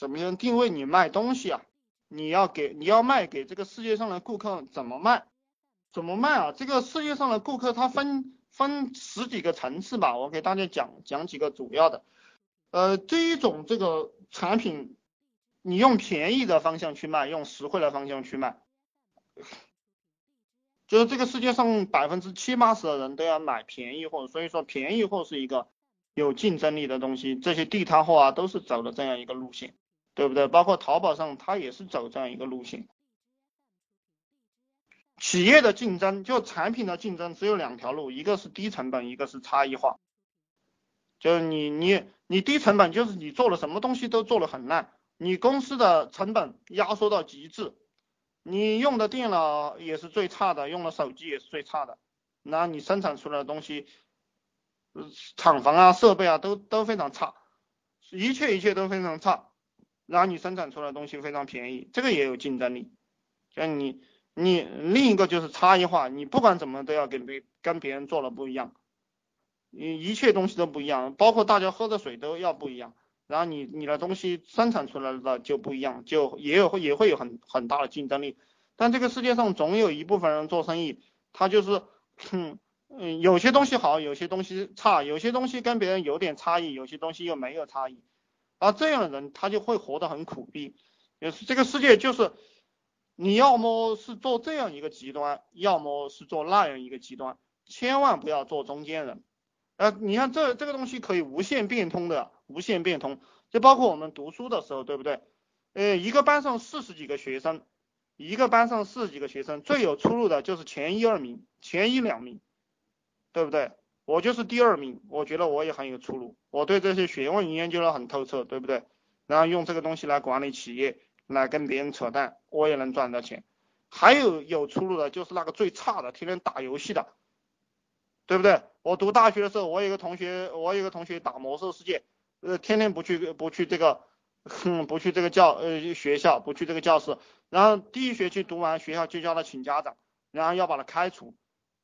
怎么样定位你卖东西啊？你要给你要卖给这个世界上的顾客怎么卖？怎么卖啊？这个世界上的顾客他分分十几个层次吧，我给大家讲讲几个主要的。呃，第一种这个产品，你用便宜的方向去卖，用实惠的方向去卖，就是这个世界上百分之七八十的人都要买便宜货，所以说便宜货是一个有竞争力的东西，这些地摊货啊都是走的这样一个路线。对不对？包括淘宝上，它也是走这样一个路线。企业的竞争，就产品的竞争，只有两条路，一个是低成本，一个是差异化。就是你你你低成本，就是你做了什么东西都做的很烂，你公司的成本压缩到极致，你用的电脑也是最差的，用的手机也是最差的，那你生产出来的东西，厂房啊、设备啊都都非常差，一切一切都非常差。然后你生产出来的东西非常便宜，这个也有竞争力。像你，你另一个就是差异化，你不管怎么都要跟别跟别人做的不一样，你一切东西都不一样，包括大家喝的水都要不一样。然后你你的东西生产出来的就不一样，就也有也会有很很大的竞争力。但这个世界上总有一部分人做生意，他就是，嗯嗯，有些东西好，有些东西差，有些东西跟别人有点差异，有些东西又没有差异。而这样的人，他就会活得很苦逼。也是这个世界，就是你要么是做这样一个极端，要么是做那样一个极端，千万不要做中间人。呃，你看这这个东西可以无限变通的，无限变通，就包括我们读书的时候，对不对？呃，一个班上四十几个学生，一个班上四十几个学生，最有出路的就是前一二名，前一两名，对不对？我就是第二名，我觉得我也很有出路。我对这些学问研究的很透彻，对不对？然后用这个东西来管理企业，来跟别人扯淡，我也能赚到钱。还有有出路的，就是那个最差的，天天打游戏的，对不对？我读大学的时候，我有个同学，我有个同学打魔兽世界，呃，天天不去不去这个，哼，不去这个教呃学校，不去这个教室，然后第一学期读完，学校就叫他请家长，然后要把他开除。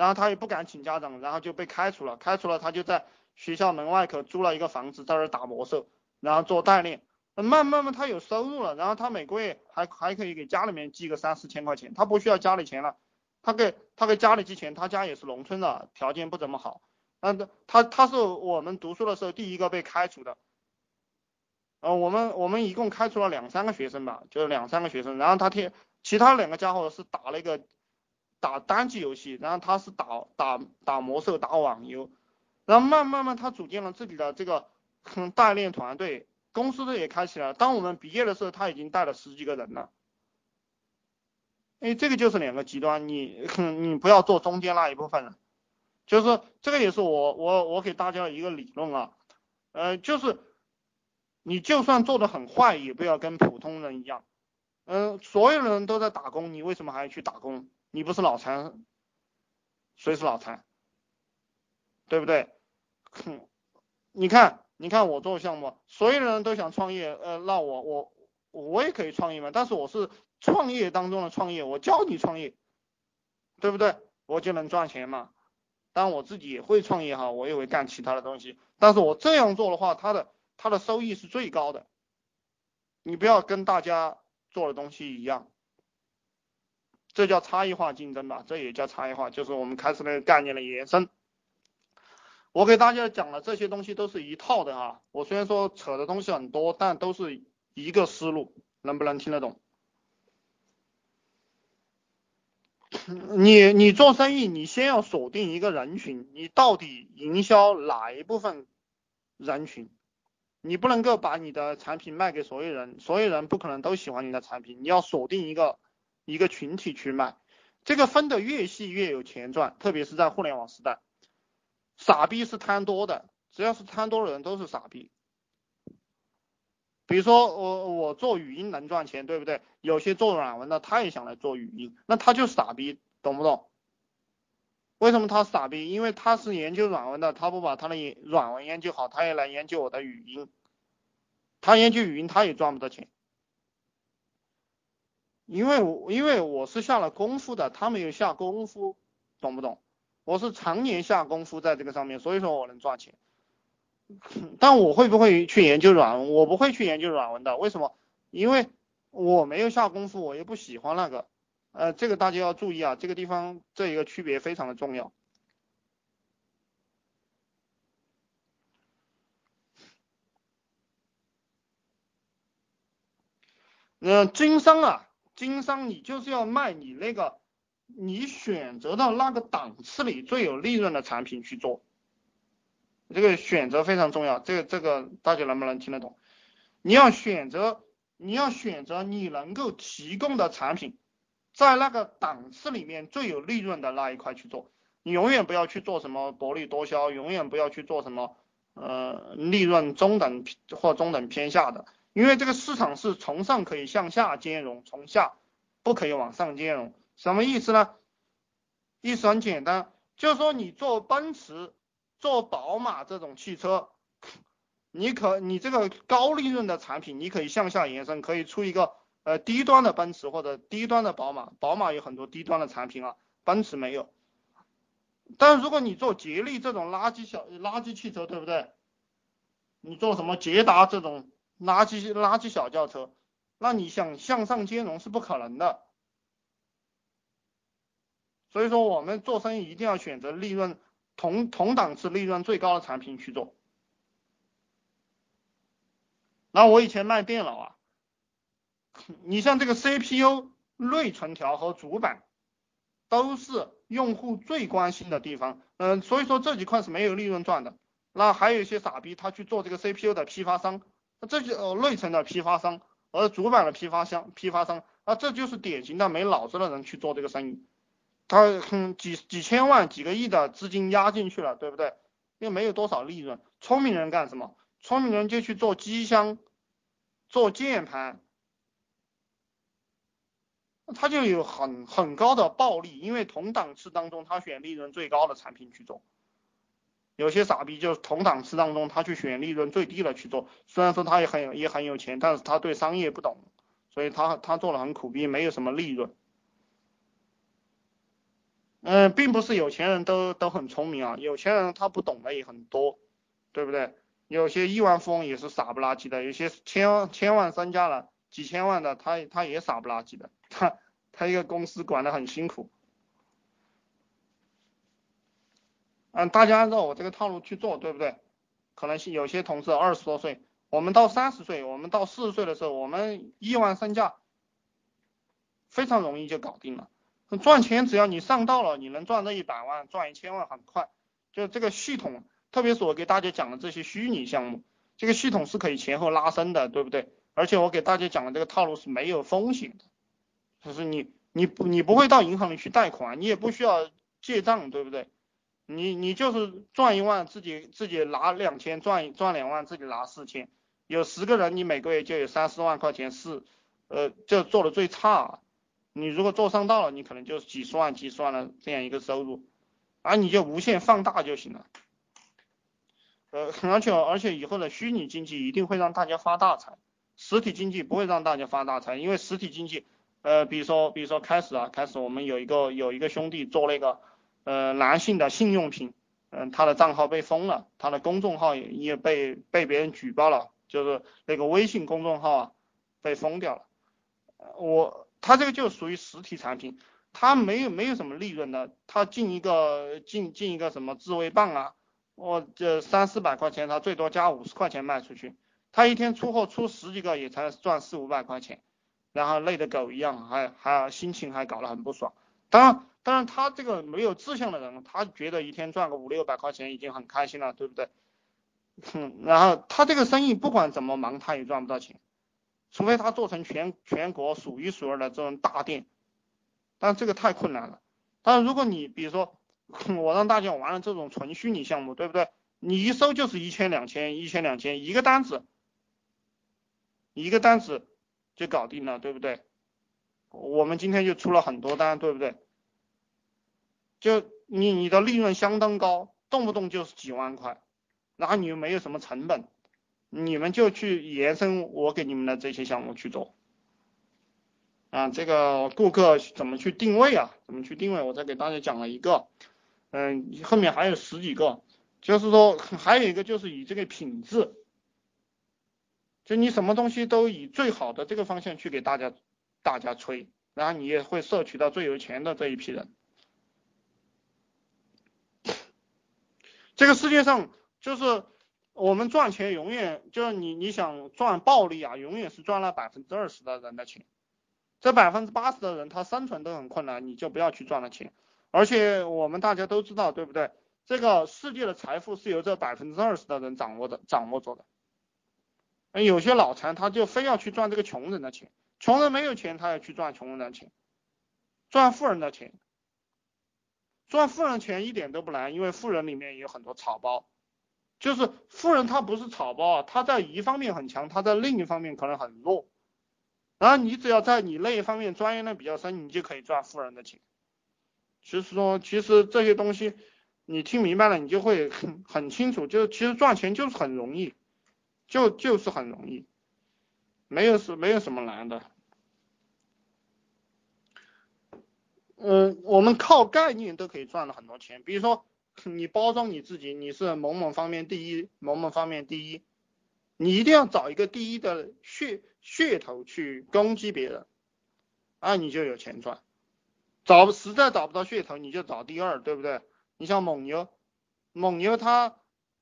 然后他也不敢请家长，然后就被开除了。开除了，他就在学校门外口租了一个房子，在那打魔兽，然后做代练。慢慢慢，他有收入了，然后他每个月还还可以给家里面寄个三四千块钱，他不需要家里钱了。他给他给家里寄钱，他家也是农村的，条件不怎么好。嗯，他他是我们读书的时候第一个被开除的。呃，我们我们一共开除了两三个学生吧，就是两三个学生。然后他天，其他两个家伙是打了一个。打单机游戏，然后他是打打打魔兽、打网游，然后慢慢慢他组建了自己的这个代练团队，公司也开起来了。当我们毕业的时候，他已经带了十几个人了。哎，这个就是两个极端，你你不要做中间那一部分人，就是这个也是我我我给大家一个理论啊，呃，就是你就算做的很坏，也不要跟普通人一样，嗯，所有人都在打工，你为什么还要去打工？你不是脑残，谁是脑残？对不对？哼，你看，你看我做项目，所有人都想创业，呃，那我我我也可以创业嘛，但是我是创业当中的创业，我教你创业，对不对？我就能赚钱嘛。但我自己也会创业哈，我也会干其他的东西，但是我这样做的话，它的它的收益是最高的。你不要跟大家做的东西一样。这叫差异化竞争吧，这也叫差异化，就是我们开始那个概念的延伸。我给大家讲的这些东西都是一套的哈，我虽然说扯的东西很多，但都是一个思路，能不能听得懂？你你做生意，你先要锁定一个人群，你到底营销哪一部分人群？你不能够把你的产品卖给所有人，所有人不可能都喜欢你的产品，你要锁定一个。一个群体去卖，这个分的越细越有钱赚，特别是在互联网时代，傻逼是贪多的，只要是贪多的人都是傻逼。比如说我我做语音能赚钱，对不对？有些做软文的他也想来做语音，那他就傻逼，懂不懂？为什么他傻逼？因为他是研究软文的，他不把他的软文研究好，他也来研究我的语音，他研究语音他也赚不到钱。因为我因为我是下了功夫的，他没有下功夫，懂不懂？我是常年下功夫在这个上面，所以说我能赚钱。但我会不会去研究软文？我不会去研究软文的，为什么？因为我没有下功夫，我又不喜欢那个。呃，这个大家要注意啊，这个地方这一个区别非常的重要。嗯，经商啊，经商你就是要卖你那个你选择的那个档次里最有利润的产品去做，这个选择非常重要。这个这个大家能不能听得懂？你要选择，你要选择你能够提供的产品，在那个档次里面最有利润的那一块去做。你永远不要去做什么薄利多销，永远不要去做什么呃利润中等或中等偏下的。因为这个市场是从上可以向下兼容，从下不可以往上兼容。什么意思呢？意思很简单，就是说你做奔驰、做宝马这种汽车，你可你这个高利润的产品，你可以向下延伸，可以出一个呃低端的奔驰或者低端的宝马。宝马有很多低端的产品啊，奔驰没有。但如果你做吉利这种垃圾小垃圾汽车，对不对？你做什么捷达这种？垃圾垃圾小轿车，那你想向上兼容是不可能的。所以说我们做生意一定要选择利润同同档次、利润最高的产品去做。那我以前卖电脑啊，你像这个 CPU、内存条和主板，都是用户最关心的地方。嗯，所以说这几块是没有利润赚的。那还有一些傻逼，他去做这个 CPU 的批发商。那这就呃内存的批发商，而主板的批发商批发商，啊这就是典型的没脑子的人去做这个生意，他哼几几千万几个亿的资金压进去了，对不对？又没有多少利润，聪明人干什么？聪明人就去做机箱，做键盘，他就有很很高的暴利，因为同档次当中他选利润最高的产品去做。有些傻逼就是同档次当中，他去选利润最低的去做，虽然说他也很也很有钱，但是他对商业不懂，所以他他做的很苦逼，没有什么利润。嗯，并不是有钱人都都很聪明啊，有钱人他不懂的也很多，对不对？有些亿万富翁也是傻不拉几的，有些千千万身家了几千万的，他他也傻不拉几的，他他一个公司管得很辛苦。嗯，大家按照我这个套路去做，对不对？可能是有些同事二十多岁，我们到三十岁，我们到四十岁的时候，我们亿万身价非常容易就搞定了。赚钱只要你上道了，你能赚到一百万，赚一千万很快。就这个系统，特别是我给大家讲的这些虚拟项目，这个系统是可以前后拉升的，对不对？而且我给大家讲的这个套路是没有风险的，就是你你你不会到银行里去贷款，你也不需要借账，对不对？你你就是赚一万，自己自己拿两千，赚赚两万，自己拿四千，有十个人，你每个月就有三四万块钱，是呃，就做的最差。你如果做上道了，你可能就几十万、几十万的这样一个收入，而你就无限放大就行了。呃，而且而且以后的虚拟经济一定会让大家发大财，实体经济不会让大家发大财，因为实体经济，呃，比如说比如说开始啊，开始我们有一个有一个兄弟做那个。呃，男性的性用品，嗯，他的账号被封了，他的公众号也也被被别人举报了，就是那个微信公众号啊被封掉了。我他这个就属于实体产品，他没有没有什么利润的，他进一个进进一个什么自慰棒啊，我这三四百块钱，他最多加五十块钱卖出去，他一天出货出十几个也才赚四五百块钱，然后累的狗一样，还还心情还搞得很不爽，当然。当然，他这个没有志向的人，他觉得一天赚个五六百块钱已经很开心了，对不对？哼，然后他这个生意不管怎么忙，他也赚不到钱，除非他做成全全国数一数二的这种大店，但这个太困难了。但是如果你比如说，我让大家玩了这种纯虚拟项目，对不对？你一收就是一千两千，一千两千一个单子，一个单子就搞定了，对不对？我们今天就出了很多单，对不对？就你你的利润相当高，动不动就是几万块，然后你又没有什么成本，你们就去延伸我给你们的这些项目去做。啊，这个顾客怎么去定位啊？怎么去定位？我再给大家讲了一个，嗯，后面还有十几个，就是说还有一个就是以这个品质，就你什么东西都以最好的这个方向去给大家大家吹，然后你也会摄取到最有钱的这一批人。这个世界上就是我们赚钱永远就是你你想赚暴利啊，永远是赚了百分之二十的人的钱，这百分之八十的人他生存都很困难，你就不要去赚了钱。而且我们大家都知道，对不对？这个世界的财富是由这百分之二十的人掌握的，掌握着的。有些脑残他就非要去赚这个穷人的钱，穷人没有钱，他要去赚穷人的钱，赚富人的钱。赚富人钱一点都不难，因为富人里面有很多草包，就是富人他不是草包啊，他在一方面很强，他在另一方面可能很弱，然后你只要在你那一方面专业的比较深，你就可以赚富人的钱。其实说，其实这些东西你听明白了，你就会很清楚，就其实赚钱就是很容易，就就是很容易，没有什没有什么难的。嗯，我们靠概念都可以赚了很多钱。比如说，你包装你自己，你是某某方面第一，某某方面第一，你一定要找一个第一的噱噱头去攻击别人，啊，你就有钱赚。找实在找不到噱头，你就找第二，对不对？你像蒙牛，蒙牛它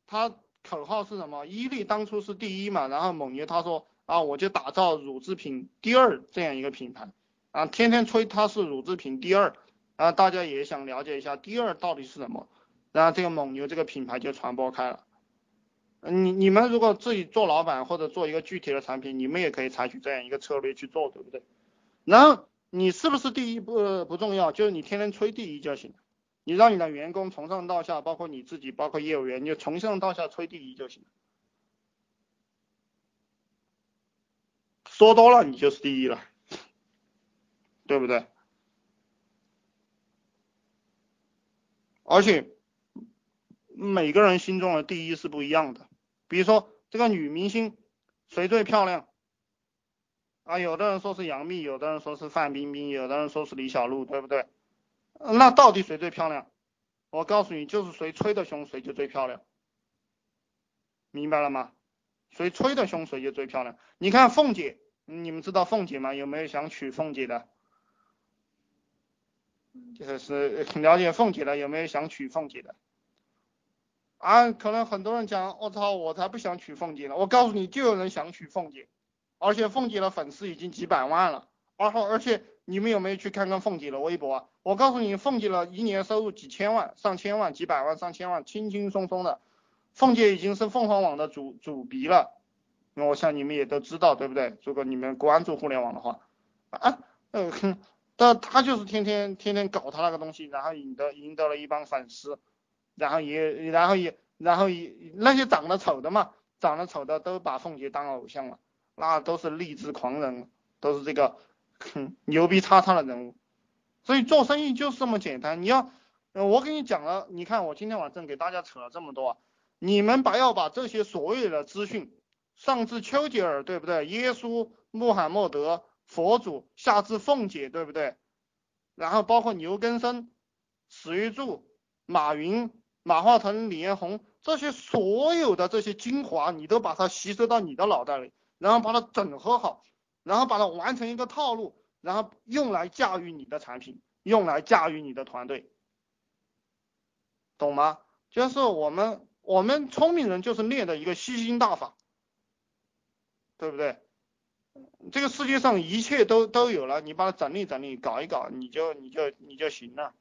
它口号是什么？伊利当初是第一嘛，然后蒙牛他说啊，我就打造乳制品第二这样一个品牌。啊，天天吹它是乳制品第二，啊，大家也想了解一下第二到底是什么，然后这个蒙牛这个品牌就传播开了。你你们如果自己做老板或者做一个具体的产品，你们也可以采取这样一个策略去做，对不对？然后你是不是第一不不重要，就是你天天吹第一就行，你让你的员工从上到下，包括你自己，包括业务员，你就从上到下吹第一就行，说多了你就是第一了。对不对？而且每个人心中的第一是不一样的。比如说这个女明星谁最漂亮啊？有的人说是杨幂，有的人说是范冰冰，有的人说是李小璐，对不对？那到底谁最漂亮？我告诉你，就是谁吹的凶，谁就最漂亮。明白了吗？谁吹的凶，谁就最漂亮。你看凤姐，你们知道凤姐吗？有没有想娶凤姐的？就是了解凤姐的，有没有想娶凤姐的？啊，可能很多人讲，我操，我才不想娶凤姐呢。我告诉你，就有人想娶凤姐，而且凤姐的粉丝已经几百万了。然后，而且你们有没有去看看凤姐的微博啊？我告诉你，凤姐的一年收入几千万、上千万、几百万、上千万，轻轻松松的。凤姐已经是凤凰网的主主笔了，那我想你们也都知道，对不对？如果你们关注互联网的话，啊，嗯哼。但他就是天天天天搞他那个东西，然后赢得赢得了一帮粉丝，然后也然后也然后也那些长得丑的嘛，长得丑的都把凤姐当偶像了，那都是励志狂人，都是这个哼牛逼叉叉的人物。所以做生意就是这么简单，你要我给你讲了，你看我今天晚上给大家扯了这么多，你们把要把这些所有的资讯，上至丘吉尔对不对？耶稣、穆罕默德。佛祖下至凤姐，对不对？然后包括牛根生、史玉柱、马云、马化腾、李彦宏这些所有的这些精华，你都把它吸收到你的脑袋里，然后把它整合好，然后把它完成一个套路，然后用来驾驭你的产品，用来驾驭你的团队，懂吗？就是我们我们聪明人就是练的一个吸星大法，对不对？这个世界上一切都都有了，你把它整理整理，搞一搞，你就你就你就行了。